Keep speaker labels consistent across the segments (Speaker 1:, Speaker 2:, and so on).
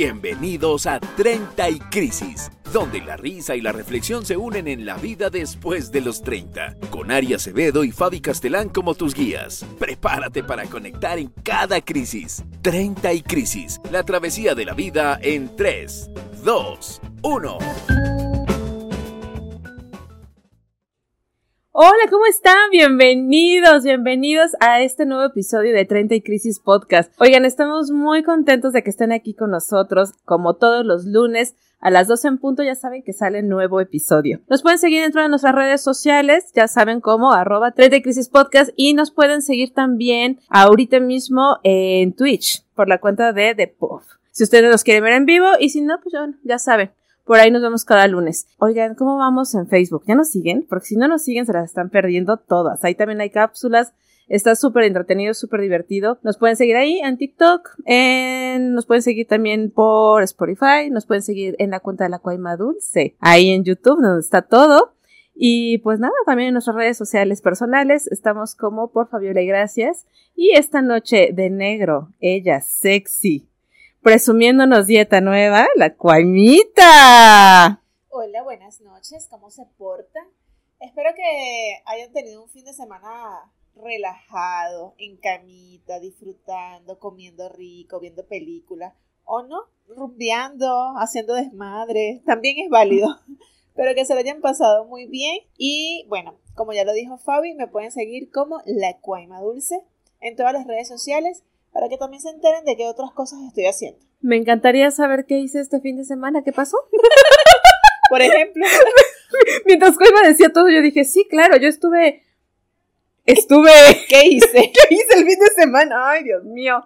Speaker 1: Bienvenidos a 30 y Crisis, donde la risa y la reflexión se unen en la vida después de los 30, con Ari Acevedo y Fabi Castelán como tus guías. Prepárate para conectar en cada crisis. 30 y Crisis, la travesía de la vida en 3, 2, 1.
Speaker 2: Hola, ¿cómo están? Bienvenidos, bienvenidos a este nuevo episodio de 30 y Crisis Podcast. Oigan, estamos muy contentos de que estén aquí con nosotros, como todos los lunes. A las 12 en punto ya saben que sale nuevo episodio. Nos pueden seguir dentro de nuestras redes sociales, ya saben cómo, arroba 30 y Crisis Podcast y nos pueden seguir también ahorita mismo en Twitch por la cuenta de The Puff. Si ustedes nos quieren ver en vivo y si no, pues ya, ya saben, por ahí nos vemos cada lunes. Oigan, ¿cómo vamos en Facebook? ¿Ya nos siguen? Porque si no nos siguen, se las están perdiendo todas. Ahí también hay cápsulas. Está súper entretenido, súper divertido. Nos pueden seguir ahí en TikTok. Nos pueden seguir también por Spotify. Nos pueden seguir en la cuenta de la Cuaima Dulce. Ahí en YouTube, donde está todo. Y pues nada, también en nuestras redes sociales personales estamos como por Fabiola y Gracias. Y esta noche de negro, ella sexy, presumiéndonos dieta nueva, la Cuaimita.
Speaker 3: Hola, buenas noches, ¿cómo se portan? Espero que hayan tenido un fin de semana relajado, en camita, disfrutando, comiendo rico, viendo películas, o no, rumbeando, haciendo desmadre, también es válido. Pero que se lo hayan pasado muy bien. Y bueno, como ya lo dijo Fabi, me pueden seguir como La Cuaima Dulce en todas las redes sociales para que también se enteren de qué otras cosas estoy haciendo.
Speaker 2: Me encantaría saber qué hice este fin de semana, ¿qué pasó?
Speaker 3: Por ejemplo,
Speaker 2: Mientras Cuaima decía todo, yo dije, sí, claro, yo estuve... Estuve...
Speaker 3: ¿qué hice?
Speaker 2: ¿Qué hice el fin de semana? Ay, Dios mío.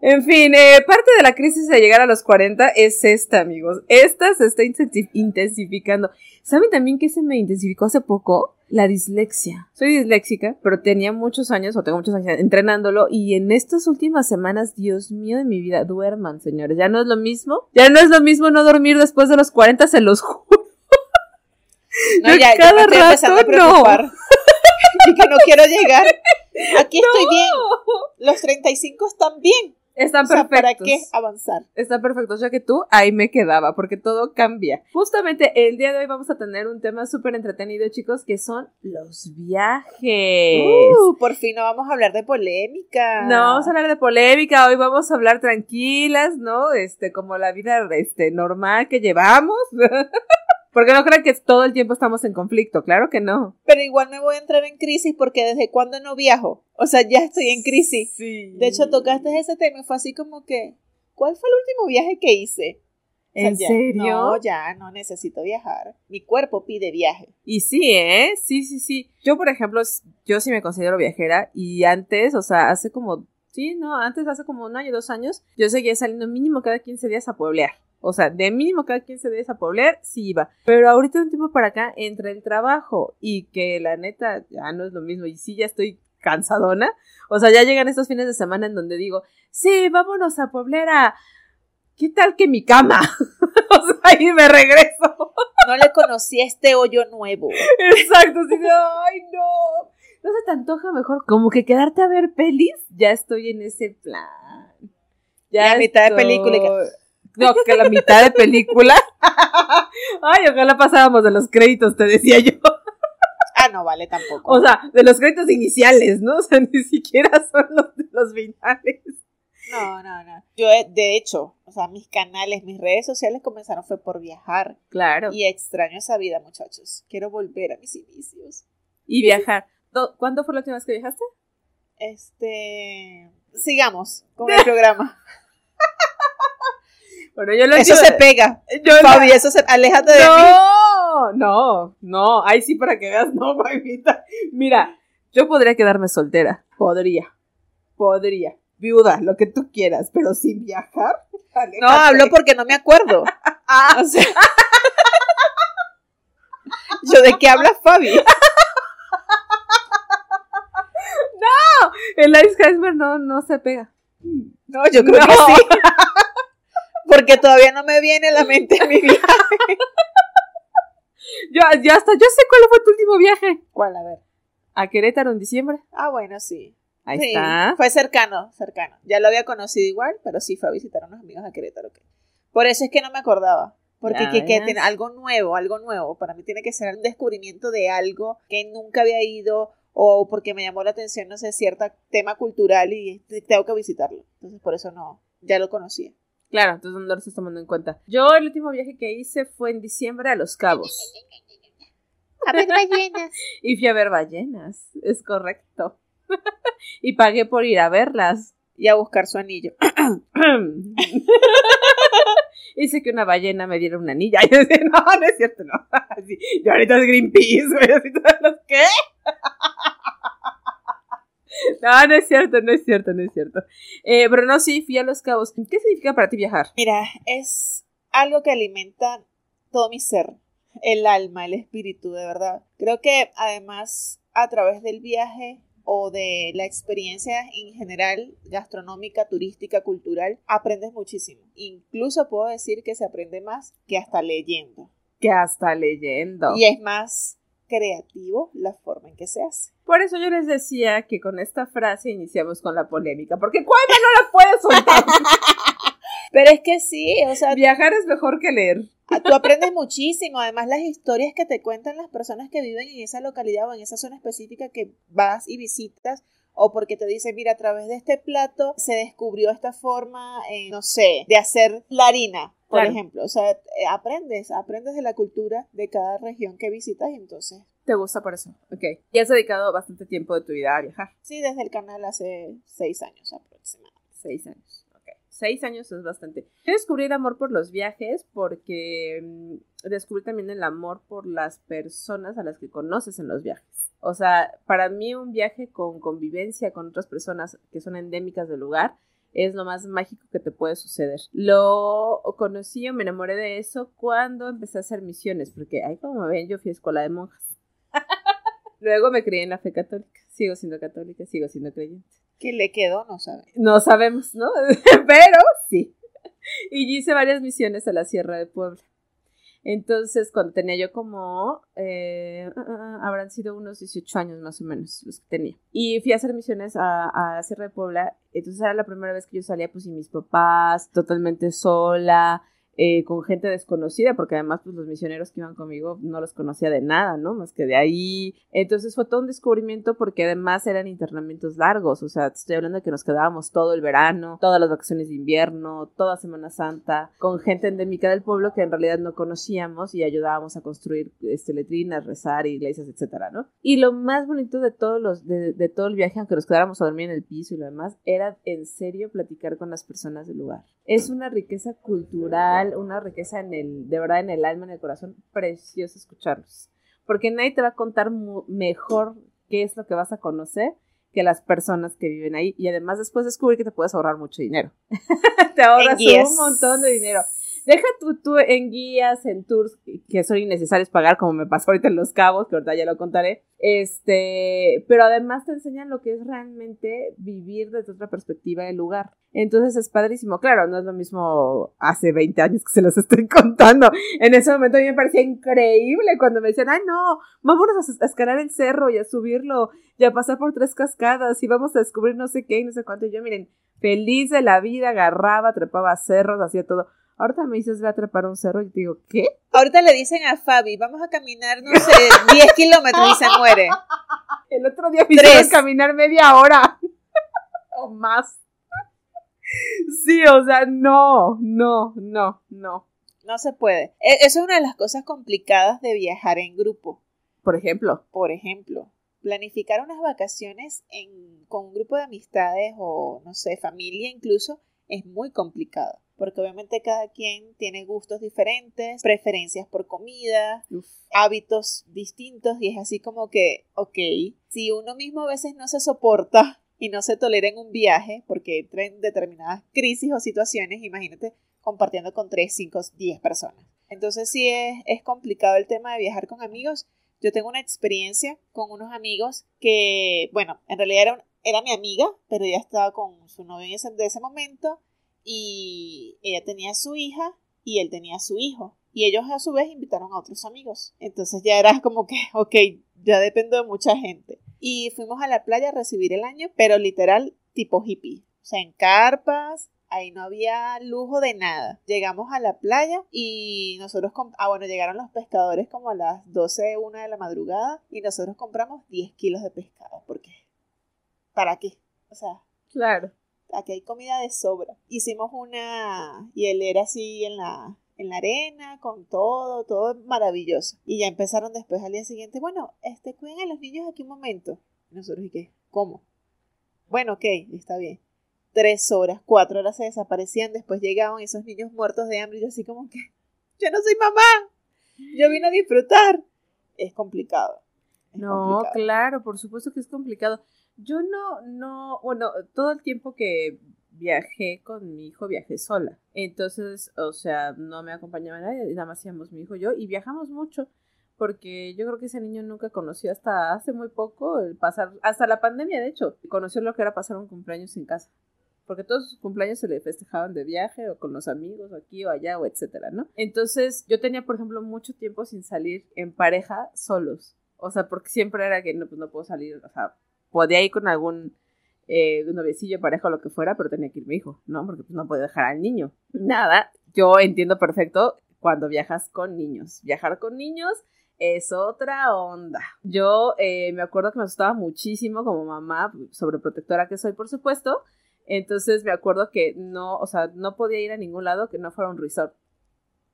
Speaker 2: En fin, eh, parte de la crisis de llegar a los 40 es esta, amigos. Esta se está intensi- intensificando. ¿Saben también que se me intensificó hace poco? La dislexia. Soy disléxica, pero tenía muchos años, o tengo muchos años entrenándolo, y en estas últimas semanas, Dios mío de mi vida, duerman, señores. Ya no es lo mismo. Ya no es lo mismo no dormir después de los 40, se los juro.
Speaker 3: No,
Speaker 2: Yo
Speaker 3: ya, ya
Speaker 2: cada
Speaker 3: estoy empezando a
Speaker 2: rato no.
Speaker 3: y que no quiero llegar. Aquí estoy bien. Los 35 están bien.
Speaker 2: Están
Speaker 3: O sea,
Speaker 2: perfectos.
Speaker 3: ¿para qué avanzar?
Speaker 2: Está perfecto, ya que tú ahí me quedaba, porque todo cambia. Justamente el día de hoy vamos a tener un tema súper entretenido, chicos, que son los viajes.
Speaker 3: Uh, por fin no vamos a hablar de polémica.
Speaker 2: No vamos a hablar de polémica, hoy vamos a hablar tranquilas, ¿no? Este, como la vida este, normal que llevamos. Porque no crean que todo el tiempo estamos en conflicto, claro que no.
Speaker 3: Pero igual me voy a entrar en crisis porque desde cuándo no viajo. O sea, ya estoy en crisis.
Speaker 2: Sí.
Speaker 3: De hecho, tocaste ese tema y fue así como que, ¿cuál fue el último viaje que hice? O sea,
Speaker 2: ¿En
Speaker 3: ya-
Speaker 2: serio?
Speaker 3: No, ya no necesito viajar. Mi cuerpo pide viaje.
Speaker 2: Y sí, ¿eh? Sí, sí, sí. Yo, por ejemplo, yo sí me considero viajera y antes, o sea, hace como, sí, no, antes, hace como un año, dos años, yo seguía saliendo mínimo cada 15 días a pueblear. O sea, de mínimo cada 15 días a pueblear, sí iba. Pero ahorita de un tiempo para acá, entre el trabajo y que la neta ya no es lo mismo y sí ya estoy cansadona. O sea, ya llegan estos fines de semana en donde digo, sí, vámonos a pueblear a... ¿Qué tal que mi cama? o sea, y me regreso.
Speaker 3: No le conocí a este hoyo nuevo.
Speaker 2: Exacto, de, ay, no. ¿No se te antoja mejor como que quedarte a ver pelis? Ya estoy en ese plan.
Speaker 3: La mitad de película y que-
Speaker 2: estoy- No, que la mitad de película. Ay, ojalá pasábamos de los créditos, te decía yo.
Speaker 3: Ah, no vale tampoco.
Speaker 2: O sea, de los créditos iniciales, ¿no? O sea, ni siquiera son los de los finales.
Speaker 3: No, no, no. Yo, de hecho, o sea, mis canales, mis redes sociales comenzaron fue por viajar.
Speaker 2: Claro.
Speaker 3: Y extraño esa vida, muchachos. Quiero volver a mis inicios.
Speaker 2: Y viajar. Do- ¿Cuándo fue la última vez que viajaste?
Speaker 3: Este. Sigamos con el programa.
Speaker 2: Bueno, yo lo
Speaker 3: Eso se pega.
Speaker 2: yo la-
Speaker 3: Fabi, eso se. Aléjate de mí.
Speaker 2: No, no, no. Ahí sí para que veas, no, mamita. Mira, yo podría quedarme soltera. Podría. Podría. Viuda, lo que tú quieras, pero sin viajar.
Speaker 3: No, hablo porque no me acuerdo.
Speaker 2: Ah,
Speaker 3: O sea. ¿Yo de qué habla Fabi?
Speaker 2: el Ice no, no se pega.
Speaker 3: No, yo creo
Speaker 2: No.
Speaker 3: que sí. Porque todavía no me viene a la mente mi vida.
Speaker 2: Yo, ya hasta, yo sé cuál fue tu último viaje.
Speaker 3: ¿Cuál? A ver.
Speaker 2: A Querétaro en diciembre.
Speaker 3: Ah, bueno, sí.
Speaker 2: Ahí
Speaker 3: Sí,
Speaker 2: está.
Speaker 3: Fue cercano, cercano. Ya lo había conocido igual, pero sí fue a visitar a unos amigos a Querétaro. Por eso es que no me acordaba. Porque que, que tiene algo nuevo, algo nuevo. Para mí tiene que ser un descubrimiento de algo que nunca había ido o porque me llamó la atención, no sé, cierto tema cultural y tengo que visitarlo. Entonces por eso no, ya lo conocía.
Speaker 2: Claro, entonces no lo estás tomando en cuenta. Yo el último viaje que hice fue en diciembre a Los Cabos.
Speaker 3: A ver, ballenas.
Speaker 2: Y fui a ver ballenas, es correcto. y pagué por ir a verlas.
Speaker 3: Y a buscar su anillo.
Speaker 2: Hice que una ballena me diera una anilla. Y yo decía, no, no es cierto, no. Así, yo ahorita es Greenpeace, güey. Así todos los, ¿qué? No, no es cierto, no es cierto, no es cierto. Eh, pero no, sí, fui a Los Cabos. ¿Qué significa para ti viajar?
Speaker 3: Mira, es algo que alimenta todo mi ser, el alma, el espíritu, de verdad. Creo que además a través del viaje o de la experiencia en general, gastronómica, turística, cultural, aprendes muchísimo. Incluso puedo decir que se aprende más que hasta leyendo.
Speaker 2: Que hasta leyendo.
Speaker 3: Y es más creativo la forma en que se hace.
Speaker 2: Por eso yo les decía que con esta frase iniciamos con la polémica, porque Cueva no la puede soltar.
Speaker 3: Pero es que sí, o sea,
Speaker 2: Viajar es mejor que leer.
Speaker 3: tú aprendes muchísimo. Además, las historias que te cuentan las personas que viven en esa localidad o en esa zona específica que vas y visitas, o porque te dicen, mira, a través de este plato se descubrió esta forma, eh, no sé, de hacer la harina, por
Speaker 2: Claro.
Speaker 3: ejemplo. O sea, eh, aprendes, aprendes de la cultura de cada región que visitas y entonces,
Speaker 2: ¿Te gusta por eso? Ok. Y has dedicado bastante tiempo de tu vida a viajar.
Speaker 3: sí, desde el canal hace seis años aproximadamente.
Speaker 2: Seis años. Ok. Seis años es bastante. Yo descubrí el amor por los viajes porque mm, descubrí también el amor por las personas a las que conoces en los viajes. O sea, para mí un viaje con convivencia con otras personas que son endémicas del lugar es lo más mágico que te puede suceder. Lo conocí o me enamoré de eso cuando empecé a hacer misiones, porque ahí como ven, yo fui a escuela de monjas. Luego me crié en la fe católica. Sigo siendo católica, sigo siendo creyente.
Speaker 3: ¿Qué le quedó? No sabe.
Speaker 2: No sabemos, ¿no? Pero sí. Y hice varias misiones a la Sierra de Puebla. Entonces, cuando tenía yo como, eh, ah, ah, ah, habrán sido unos 18 años más o menos los que tenía. Y fui a hacer misiones a, la Sierra de Puebla. Entonces era la primera vez que yo salía pues sin mis papás, totalmente sola, eh, con gente desconocida, porque además pues los misioneros que iban conmigo no los conocía de nada, ¿no? Más que de ahí. Entonces fue todo un descubrimiento porque además eran internamientos largos, o sea, estoy hablando de que nos quedábamos todo el verano, todas las vacaciones de invierno, toda Semana Santa, con gente endémica del pueblo que en realidad no conocíamos y ayudábamos a construir este, letrinas, rezar, iglesias, etcétera, ¿no? Y lo más bonito de todos los, de, de todo el viaje, aunque nos quedáramos a dormir en el piso y lo demás, era en serio platicar con las personas del lugar. Es una riqueza cultural, una riqueza en el, de verdad en el alma, en el corazón, precioso escucharlos. Porque nadie te va a contar mejor qué es lo que vas a conocer que las personas que viven ahí. Y además después descubrir que te puedes ahorrar mucho dinero. te ahorras un montón de dinero. Deja tú, tú en guías, en tours que son innecesarios pagar, como me pasó ahorita en Los Cabos, que ahorita ya lo contaré. Este, pero además te enseñan lo que es realmente vivir desde otra perspectiva del lugar. Entonces es padrísimo. Claro, no es lo mismo hace 20 años que se los estoy contando. En ese momento a mí me parecía increíble cuando me decían, ay no, vámonos a, a escalar el cerro y a subirlo y a pasar por tres cascadas y vamos a descubrir no sé qué y no sé cuánto. Y yo, miren, feliz de la vida, agarraba, trepaba cerros, hacía todo. Ahorita me dices, voy a trepar un cerro y te digo, ¿qué?
Speaker 3: Ahorita le dicen a Fabi, vamos a caminar, no sé, 10 kilómetros y se muere.
Speaker 2: El otro día me hicieron caminar media hora o más. Sí, o sea, no, no, no, no.
Speaker 3: No se puede. E- Eso es una de las cosas complicadas de viajar en grupo.
Speaker 2: Por ejemplo,
Speaker 3: Por ejemplo, planificar unas vacaciones en, con un grupo de amistades o, no sé, familia incluso, es muy complicado. Porque obviamente cada quien tiene gustos diferentes, preferencias por comida,
Speaker 2: uf,
Speaker 3: hábitos distintos y es así como que, ok, si uno mismo a veces no se soporta y no se tolera en un viaje porque entra en determinadas crisis o situaciones, imagínate compartiendo con 3, 5, 10 personas. Entonces sí es, es complicado el tema de viajar con amigos. Yo tengo una experiencia con unos amigos que, bueno, en realidad era, un- era mi amiga, pero ya estaba con su novio en ese, de ese momento y ella tenía su hija y él tenía su hijo. Y ellos a su vez invitaron a otros amigos. Entonces ya era como que, ok, ya dependo de mucha gente. Y fuimos a la playa a recibir el año, pero literal tipo hippie. O sea, en carpas, Ahí no había lujo de nada. Llegamos a la playa y nosotros, ah, bueno, llegaron los pescadores como a las 12, una de la madrugada y nosotros compramos 10 kilos de pescado. ¿Por qué? ¿Para qué? O sea,
Speaker 2: claro.
Speaker 3: Aquí hay comida de sobra. Hicimos una hielera así en la, en la arena, con todo, todo maravilloso. Y ya empezaron después al día siguiente, bueno, este, cuiden a los niños aquí un momento. Y nosotros, ¿y qué? ¿Cómo? Bueno, ok, está bien. Tres horas, cuatro horas se desaparecían, después llegaban esos niños muertos de hambre y yo así como que, yo no soy mamá, yo vine a disfrutar. Es complicado.
Speaker 2: no, claro, por supuesto que es complicado. Yo no, no, bueno, todo el tiempo que viajé con mi hijo, viajé sola. Entonces, o sea, no me acompañaba nadie, nada más íbamos mi hijo y yo, y viajamos mucho, porque yo creo que ese niño nunca conoció hasta hace muy poco el pasar, hasta la pandemia, de hecho, conoció lo que era pasar un cumpleaños en casa. Porque todos sus cumpleaños se le festejaban de viaje o con los amigos, o aquí o allá, o etcétera, ¿no? Entonces, yo tenía, por ejemplo, mucho tiempo sin salir en pareja solos. O sea, porque siempre era que no, pues no puedo salir, o sea, podía ir con algún eh, pareja o lo que fuera, pero tenía que ir mi hijo, ¿no? Porque pues, no puede dejar al niño. Nada, yo entiendo perfecto cuando viajas con niños. Viajar con niños es otra onda. Yo eh, me acuerdo que me asustaba muchísimo como mamá, sobreprotectora que soy, por supuesto. Entonces me acuerdo que no, o sea, no podía ir a ningún lado que no fuera un resort.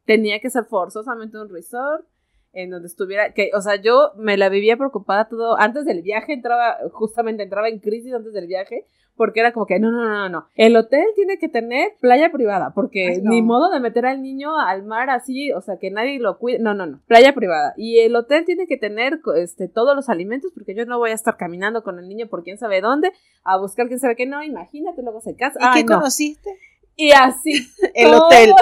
Speaker 2: Tenía que ser forzosamente un resort en donde estuviera, que, o sea, yo me la vivía preocupada todo, antes del viaje entraba, justamente entraba en crisis antes del viaje, porque era como que, no, no, no, no, el hotel tiene que tener playa privada, porque ni modo de meter al niño al mar así, o sea, que nadie lo cuide, no, no, no, playa privada, y el hotel tiene que tener, este, todos los alimentos, porque yo no voy a estar caminando con el niño por quién sabe dónde, a buscar quién sabe qué, no, imagínate, luego se casa.
Speaker 3: ¿Y qué conociste?
Speaker 2: Y así.
Speaker 3: el hotel.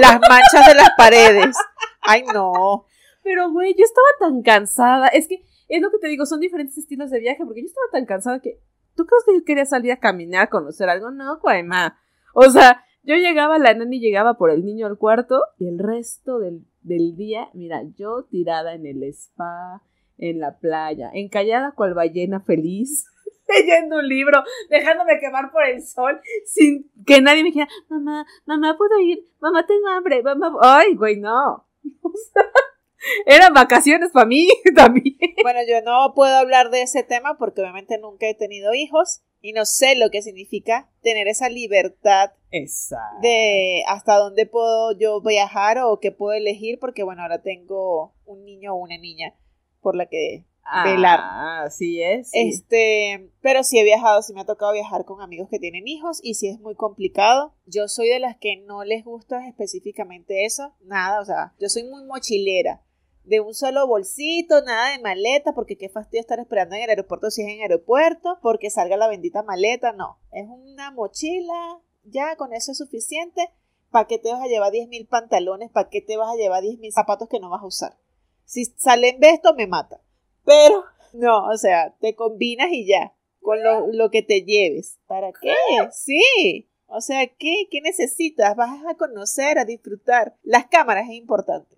Speaker 3: Las manchas de las paredes. Ay, no.
Speaker 2: Pero, güey, yo estaba tan cansada. Es que es lo que te digo, son diferentes estilos de viaje, porque yo estaba tan cansada que. ¿Tú crees que yo quería salir a caminar, a conocer algo? No, Guayma. O sea, yo llegaba, la nani llegaba por el niño al cuarto y el resto del, del día, mira, yo tirada en el spa, en la playa, encallada cual ballena feliz leyendo un libro, dejándome quemar por el sol, sin que nadie me dijera, mamá, mamá, ¿puedo ir? Mamá, tengo hambre, mamá, ay, güey, no. O sea, eran vacaciones para mí también.
Speaker 3: Bueno, yo no puedo hablar de ese tema porque obviamente nunca he tenido hijos y no sé lo que significa tener esa libertad de hasta dónde puedo yo viajar o qué puedo elegir porque bueno, ahora tengo un niño o una niña por la que velar.
Speaker 2: Ah, así es.
Speaker 3: Este, pero sí he viajado, sí me ha tocado viajar con amigos que tienen hijos y sí es muy complicado. Yo soy de las que no les gusta específicamente eso, nada, o sea, yo soy muy mochilera de un solo bolsito, nada de maleta, porque qué fastidio estar esperando en el aeropuerto si es en aeropuerto, porque salga la bendita maleta, no, es una mochila, ya con eso es suficiente. ¿Para qué te vas a llevar 10.000 pantalones? ¿Para qué te vas a llevar 10.000 zapatos que no vas a usar? Si salen de esto, me mata. Pero, no, o sea, te combinas y ya, con lo, lo que te lleves. ¿Para qué? Sí. O sea, ¿qué? ¿Qué necesitas? Vas a conocer, a disfrutar. Las cámaras es importante.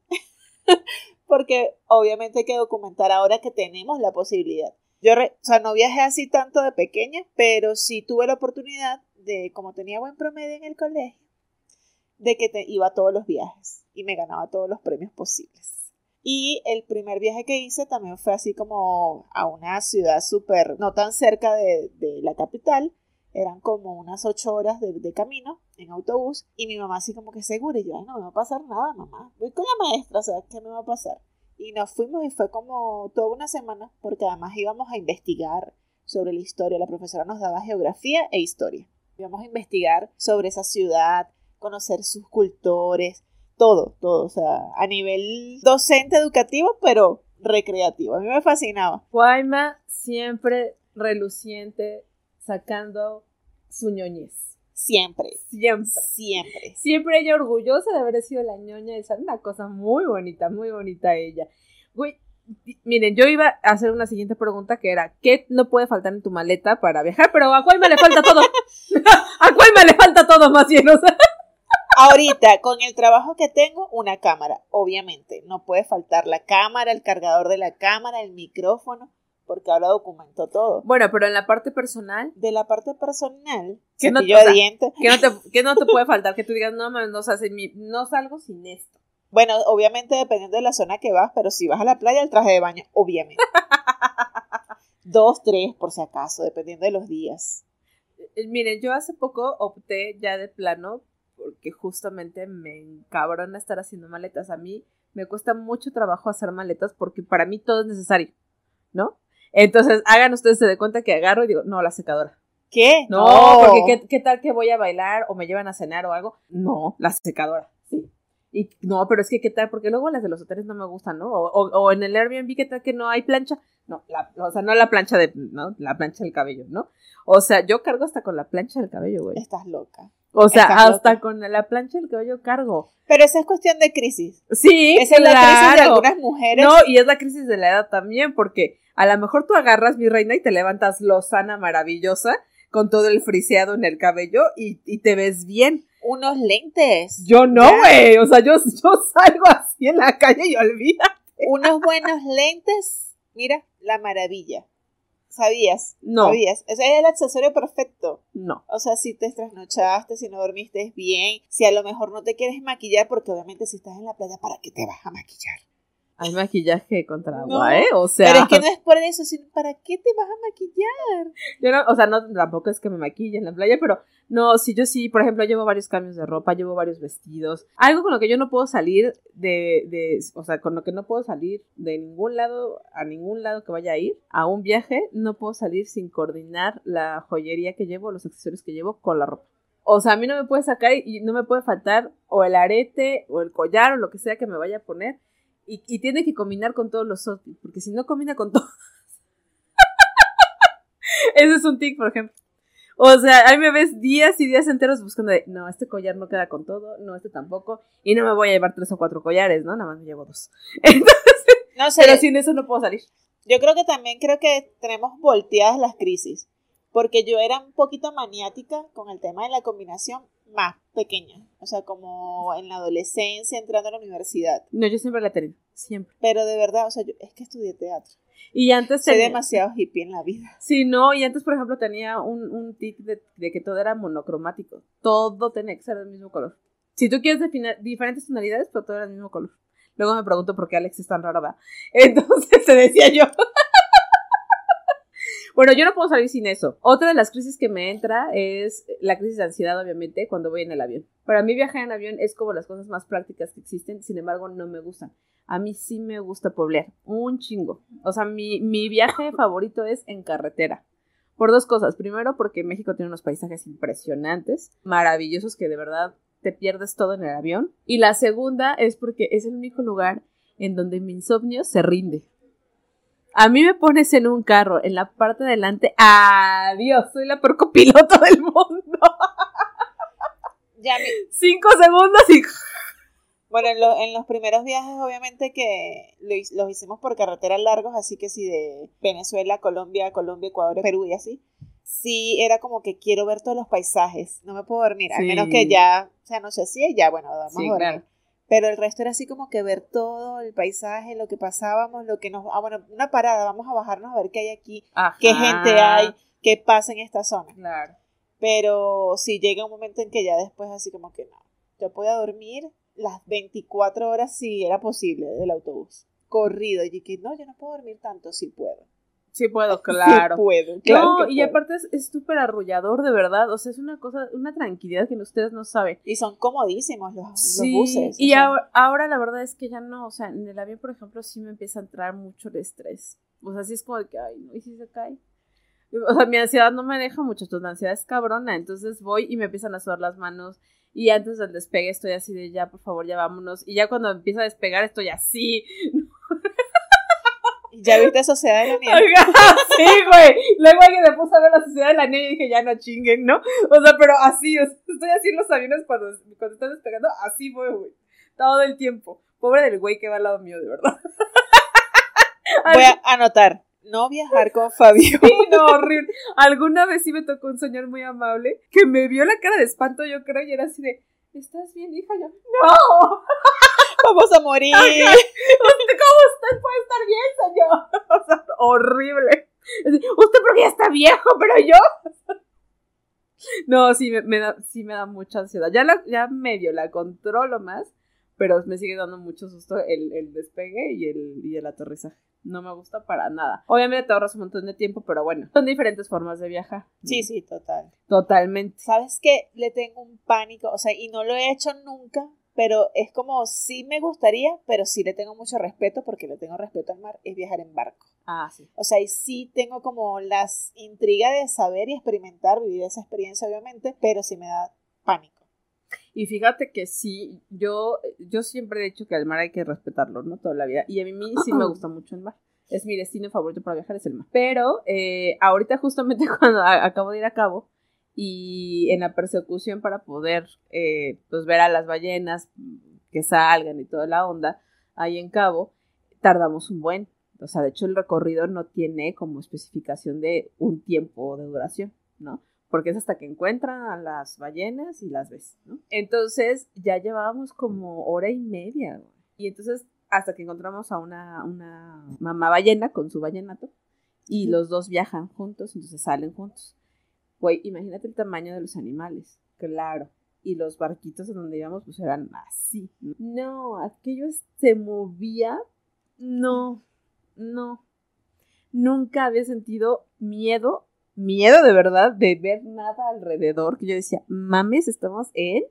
Speaker 3: porque obviamente hay que documentar ahora que tenemos la posibilidad. Yo, o sea, no viajé así tanto de pequeña, pero sí tuve la oportunidad de, como tenía buen promedio en el colegio, de que te, iba a todos los viajes y me ganaba todos los premios posibles. Y el primer viaje que hice también fue así como a una ciudad súper, no tan cerca de, de la capital, eran como unas ocho horas de, camino en autobús y mi mamá así como que segura y yo, Ay, no me va a pasar nada, mamá. Voy con la maestra, o sea, ¿qué me va a pasar? Y nos fuimos y fue como toda una semana porque además íbamos a investigar sobre la historia. La profesora nos daba geografía e historia. Íbamos a investigar sobre esa ciudad, conocer sus cultores, todo, todo, o sea, a nivel docente educativo, pero recreativo. A mí me fascinaba.
Speaker 2: Guayma siempre reluciente sacando su ñoñez.
Speaker 3: Siempre.
Speaker 2: Siempre.
Speaker 3: Siempre.
Speaker 2: Siempre ella orgullosa de haber sido la ñoña. Esa una cosa muy bonita, muy bonita ella. Güey, miren, yo iba a hacer una siguiente pregunta que era, ¿qué no puede faltar en tu maleta para viajar? Pero a cuál me le falta todo. ¿A cuál me le falta todo más bien?
Speaker 3: Ahorita, con el trabajo que tengo, una cámara, obviamente. No puede faltar la cámara, el cargador de la cámara, el micrófono porque ahora documento todo.
Speaker 2: Bueno, pero en la parte personal,
Speaker 3: De la parte personal,
Speaker 2: Que no- o sea,
Speaker 3: dientes.
Speaker 2: ¿qué no te, qué no te puede faltar? Que tú digas, no, mames, no, o sea, si mi- no salgo sin esto.
Speaker 3: Bueno, obviamente dependiendo de la zona que vas, pero si vas a la playa, el traje de baño, obviamente. Dos, tres, por si acaso, dependiendo de los días.
Speaker 2: Eh, Miren, yo hace poco opté ya de plano porque justamente me encabrona estar haciendo maletas. A mí me cuesta mucho trabajo hacer maletas porque para mí todo es necesario, ¿no? Entonces, hagan ustedes se de cuenta que agarro y digo, no, la secadora.
Speaker 3: ¿Qué?
Speaker 2: No, porque ¿qué, qué tal que voy a bailar o me llevan a cenar o algo? No, la secadora, sí. Y no, pero es que qué tal, porque luego las de los hoteles no me gustan, ¿no? O, o- o en el Airbnb, ¿qué tal que no hay plancha? No, la, o sea, no la plancha de, ¿no? La plancha del cabello, ¿no? O sea, yo cargo hasta con la plancha del cabello, güey.
Speaker 3: Estás loca.
Speaker 2: O sea,
Speaker 3: Estás
Speaker 2: hasta
Speaker 3: loca.
Speaker 2: con la plancha del cabello cargo.
Speaker 3: Pero esa es cuestión de crisis.
Speaker 2: Sí,
Speaker 3: Esa es la crisis de
Speaker 2: claro.
Speaker 3: algunas mujeres.
Speaker 2: No, y es la crisis de la edad también, porque a lo mejor tú agarras, mi reina, y te levantas lozana maravillosa, con todo el friseado en el cabello, y, y te ves bien.
Speaker 3: Unos lentes.
Speaker 2: Yo no, güey. O sea, yo, yo salgo así en la calle y olvida.
Speaker 3: Unos buenos lentes. Mira, la maravilla. ¿Sabías?
Speaker 2: No.
Speaker 3: ¿Sabías? Ese es el accesorio perfecto.
Speaker 2: No.
Speaker 3: O sea, si te trasnochaste, si no dormiste bien, si a lo mejor no te quieres maquillar, porque obviamente si estás en la playa, ¿para qué te vas a maquillar?
Speaker 2: Hay maquillaje contra agua,
Speaker 3: No,
Speaker 2: ¿eh? O sea,
Speaker 3: Pero es que no es por eso, sino ¿para qué te vas a maquillar?
Speaker 2: yo no, o sea, no, tampoco es que me maquille en la playa, pero no, sí, yo sí, por ejemplo, llevo varios cambios de ropa, llevo varios vestidos. Algo con lo que yo no puedo salir de, de, o sea, con lo que no puedo salir de ningún lado, a ningún lado que vaya a ir, a un viaje, no puedo salir sin coordinar la joyería que llevo, los accesorios que llevo con la ropa. O sea, a mí no me puede sacar y no me puede faltar o el arete o el collar o lo que sea que me vaya a poner. Y, y tiene que combinar con todos los outfits, porque si no combina con todos. Ese es un tic, por ejemplo. O sea, ahí me ves días y días enteros buscando de, no, este collar no queda con todo, no, este tampoco, y no me voy a llevar tres o cuatro collares, ¿no? Nada más me llevo dos.
Speaker 3: No sé,
Speaker 2: Pero sin eso no puedo salir.
Speaker 3: yo creo que también creo que tenemos volteadas las crisis, porque yo era un poquito maniática con el tema de la combinación más pequeña, o sea, como en la adolescencia, entrando a la universidad.
Speaker 2: No, yo siempre la he tenido, siempre.
Speaker 3: Pero de verdad, o sea, yo es que estudié teatro.
Speaker 2: Y antes
Speaker 3: Soy
Speaker 2: tenía-
Speaker 3: demasiado hippie en la vida.
Speaker 2: Sí, no, y antes, por ejemplo, tenía un, un tic de, de que todo era monocromático. Todo tenía que ser del mismo color. Si tú quieres definir diferentes tonalidades, pero todo era del mismo color. Luego me pregunto por qué Alex es tan raro, va. Entonces te decía yo. Bueno, yo no puedo salir sin eso. Otra de las crisis que me entra es la crisis de ansiedad, obviamente, cuando voy en el avión. Para mí viajar en avión es como las cosas más prácticas que existen, sin embargo, no me gustan. A mí sí me gusta poblear, un chingo. O sea, mi, mi viaje favorito es en carretera. Por dos cosas. Primero, porque México tiene unos paisajes impresionantes, maravillosos, que de verdad te pierdes todo en el avión. Y la segunda es porque es el único lugar en donde mi insomnio se rinde. A mí me pones en un carro, en la parte de adelante, adiós, soy la peor copiloto del mundo.
Speaker 3: Ya mi-
Speaker 2: Cinco segundos y...
Speaker 3: Bueno, en, lo- en los primeros viajes, obviamente que lo los hicimos por carreteras largos, así que sí, de Venezuela, Colombia, Colombia, Ecuador, Perú y así. Sí, era como que quiero ver todos los paisajes, no me puedo dormir, al menos que ya, o sea, no sé si ya, bueno, vamos
Speaker 2: Sí,
Speaker 3: a dormir.
Speaker 2: claro.
Speaker 3: Pero el resto era así como que ver todo el paisaje, lo que pasábamos, lo que nos... Ah, bueno, una parada, vamos a bajarnos a ver qué hay aquí, qué gente hay, qué pasa en esta zona.
Speaker 2: Claro.
Speaker 3: Pero sí llega un momento en que ya después así como que no. Yo podía dormir las 24 horas si era posible del autobús. Corrido. Y que no, yo no puedo dormir tanto, sí puedo.
Speaker 2: Sí puedo, claro.
Speaker 3: Sí puedo, claro
Speaker 2: no, y
Speaker 3: puedo.
Speaker 2: aparte es- súper arrullador, de verdad. O sea, es una cosa, una tranquilidad que ustedes no saben.
Speaker 3: Y son comodísimos los, los
Speaker 2: Sí,
Speaker 3: buses.
Speaker 2: y ahora, ahora la verdad es que ya no, o sea, en el avión, por ejemplo, sí me empieza a entrar mucho el estrés. O sea, sí es como de que, ay, no, ¿y si se cae? O sea, mi ansiedad no me deja mucho, entonces la ansiedad es cabrona. Entonces voy y me empiezan a sudar las manos. Y antes del despegue estoy así de ya, por favor, ya vámonos. Y ya cuando empieza a despegar estoy así.
Speaker 3: ¿Ya viste Sociedad de la Nieve?
Speaker 2: Ajá, sí, güey. Luego alguien me puso a ver la sociedad de la nieve y dije, ya no chinguen, ¿no? O sea, pero así, o sea, estoy así en los aviones cuando, cuando están despegando, así voy, güey. Todo el tiempo. Pobre del güey que va al lado mío, de verdad.
Speaker 3: Voy a anotar. No viajar con Fabio.
Speaker 2: Sí, no, horrible. Alguna vez sí me tocó un señor muy amable que me vio la cara de espanto, yo creo, y era así de, ¿estás bien, hija? Yo, ¡no!
Speaker 3: Vamos a morir.
Speaker 2: ¿Usted cómo usted puede estar bien, señor? O sea, horrible. Usted porque ya está viejo, pero yo. No, sí me, da, sí me da mucha ansiedad. Ya, la, ya medio la controlo más, pero me sigue dando mucho susto el, el despegue y el, y el aterrizaje. No me gusta para nada. Obviamente te ahorras un montón de tiempo, pero bueno, son diferentes formas de viajar.
Speaker 3: Sí, sí, total.
Speaker 2: Totalmente.
Speaker 3: ¿Sabes qué? Le tengo un pánico, o sea, y no lo he hecho nunca, pero es como sí me gustaría, pero sí le tengo mucho respeto porque le tengo respeto al mar, es viajar en barco.
Speaker 2: Ah, sí.
Speaker 3: O sea, y sí tengo como las intrigas de saber y experimentar, vivir esa experiencia obviamente, pero sí me da pánico.
Speaker 2: Y fíjate que sí, yo, yo siempre he dicho que el mar hay que respetarlo, ¿no? Toda la vida. Y a mí sí me gusta mucho el mar. Es mi destino favorito para viajar, es el mar. Pero eh, ahorita justamente cuando acabo de ir a cabo, y en la persecución para poder eh, pues ver a las ballenas que salgan y toda la onda ahí en Cabo, tardamos un buen. O sea, de hecho el recorrido no tiene como especificación de un tiempo de duración, ¿no? Porque es hasta que encuentran a las ballenas y las ves, ¿no? Entonces ya llevábamos como hora y media, Y entonces hasta que encontramos a una, una mamá ballena con su ballenato y los dos viajan juntos, entonces salen juntos. Güey, imagínate el tamaño de los animales. Claro. Y los barquitos en donde íbamos, pues eran así. No, aquello se movía. No, no. Nunca había sentido miedo, miedo de verdad, de ver nada alrededor. Que yo decía, mames, estamos en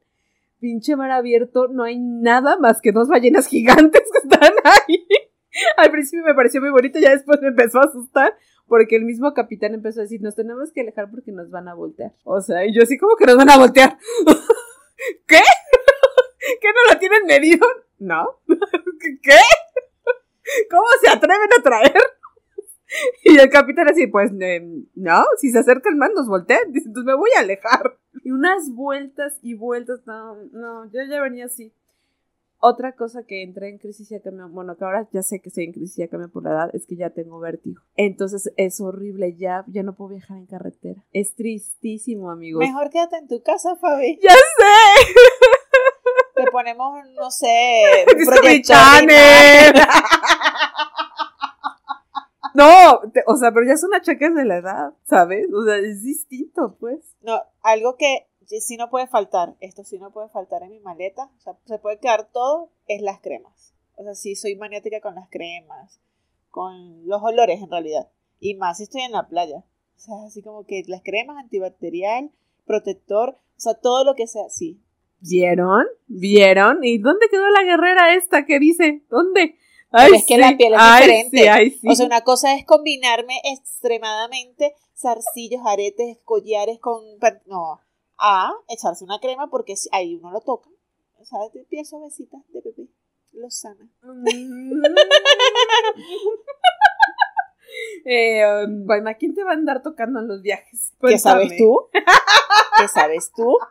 Speaker 2: pinche mar abierto, no hay nada más que dos ballenas gigantes que están ahí. Al principio me pareció muy bonito, ya después me empezó a asustar porque el mismo capitán empezó a decir, nos tenemos que alejar porque nos van a voltear. O sea, y yo así como que nos van a voltear. ¿Qué? ¿Qué no lo tienen medido? No. ¿Qué? ¿Cómo se atreven a traer? Y el capitán así, pues, no, si se acerca el man nos voltean. Dice, entonces me voy a alejar. Y unas vueltas y vueltas, no, no, yo ya venía así. Otra cosa que entré en crisis ya cambió, bueno, que ahora ya sé que estoy en crisis ya cambió por la edad, es que ya tengo vértigo. Entonces es horrible, ya, ya no puedo viajar en carretera. Es tristísimo, amigos.
Speaker 3: Mejor quédate en tu casa, Fabi.
Speaker 2: ¡Ya sé!
Speaker 3: Te ponemos, no sé,
Speaker 2: No, o sea, pero ya son achaques de la edad, ¿sabes? O sea, es distinto, pues.
Speaker 3: No, algo que sí no puede faltar, esto sí no puede faltar en mi maleta, o sea, se puede quedar todo, es las cremas. O sea, sí soy maniática con las cremas, con los olores en realidad. Y más si estoy en la playa. O sea, así como que las cremas antibacterial, protector, o sea, todo lo que sea, sí.
Speaker 2: ¿Vieron? ¿Vieron? ¿Y dónde quedó la guerrera esta que dice? ¿Dónde?
Speaker 3: Ay, es que la piel es diferente. O sea, una cosa es combinarme extremadamente zarcillos, aretes, collares con... No, a echarse una crema porque ahí uno lo toca. O sea, de piel suavecita de bebé. Lo sana. Mm.
Speaker 2: eh, bueno, ¿a quién te va a andar tocando en los viajes?
Speaker 3: ¿Qué sabes tú? ¿Qué sabes tú?